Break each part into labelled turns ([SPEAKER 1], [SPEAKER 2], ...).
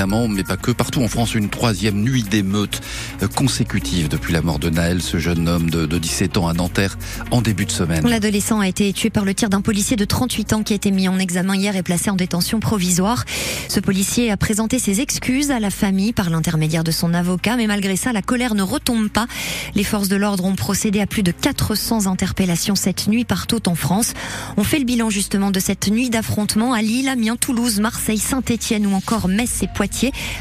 [SPEAKER 1] évidemment, mais pas que. Partout en France, une troisième nuit d'émeute consécutive depuis la mort de Naël, ce jeune homme de, de 17 ans à Nanterre, en début de semaine.
[SPEAKER 2] L'adolescent a été tué par le tir d'un policier de 38 ans qui a été mis en examen hier et placé en détention provisoire. Ce policier a présenté ses excuses à la famille par l'intermédiaire de son avocat, mais malgré ça, la colère ne retombe pas. Les forces de l'ordre ont procédé à plus de 400 interpellations cette nuit partout en France. On fait le bilan justement de cette nuit d'affrontement à Lille, Amiens, Toulouse, Marseille, Saint-Étienne ou encore Metz et Poitiers.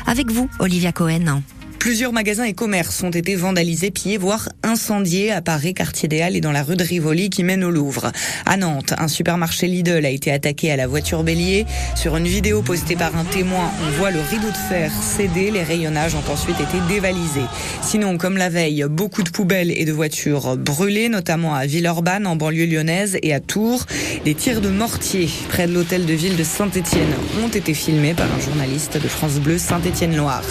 [SPEAKER 2] Avec vous, Olivia Cohen.
[SPEAKER 3] Plusieurs magasins et commerces ont été vandalisés, pillés, voire incendiés à Paris, quartier des Halles et dans la rue de Rivoli qui mène au Louvre. À Nantes, un supermarché Lidl a été attaqué à la voiture bélier. Sur une vidéo postée par un témoin, on voit le rideau de fer céder. Les rayonnages ont ensuite été dévalisés. Sinon, comme la veille, beaucoup de poubelles et de voitures brûlées, notamment à Villeurbanne, en banlieue lyonnaise, et à Tours. Les tirs de mortier près de l'hôtel de ville de Saint-Étienne ont été filmés par un journaliste de France Bleu Saint-Étienne-Loire.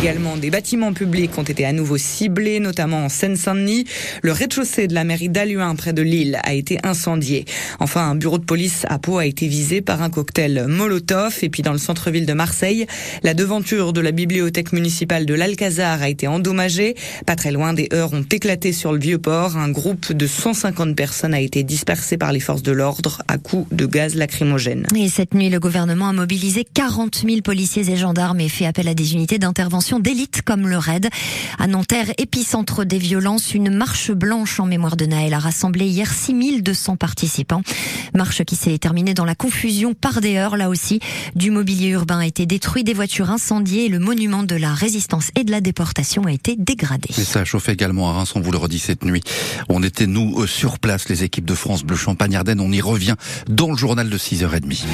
[SPEAKER 3] Également des publics ont été à nouveau ciblés, notamment en Seine-Saint-Denis. Le rez-de-chaussée de la mairie d'Aluin, près de Lille, a été incendié. Enfin, un bureau de police à Pau a été visé par un cocktail Molotov. Et puis dans le centre-ville de Marseille, la devanture de la bibliothèque municipale de l'Alcazar a été endommagée. Pas très loin, des heurts ont éclaté sur le vieux port. Un groupe de 150 personnes a été dispersé par les forces de l'ordre à coups de gaz lacrymogène.
[SPEAKER 2] Et cette nuit, le gouvernement a mobilisé 40 000 policiers et gendarmes et fait appel à des unités d'intervention d'élite le RAID. À Nanterre, épicentre des violences, une marche blanche en mémoire de Naël a rassemblé hier 6200 participants. Marche qui s'est terminée dans la confusion par des heures, là aussi. Du mobilier urbain a été détruit, des voitures incendiées et le monument de la résistance et de la déportation a été dégradé.
[SPEAKER 1] Et ça a chauffé également à Reims, on vous le redit cette nuit. On était, nous, sur place, les équipes de France Bleu Champagne-Ardenne. On y revient dans le journal de 6h30.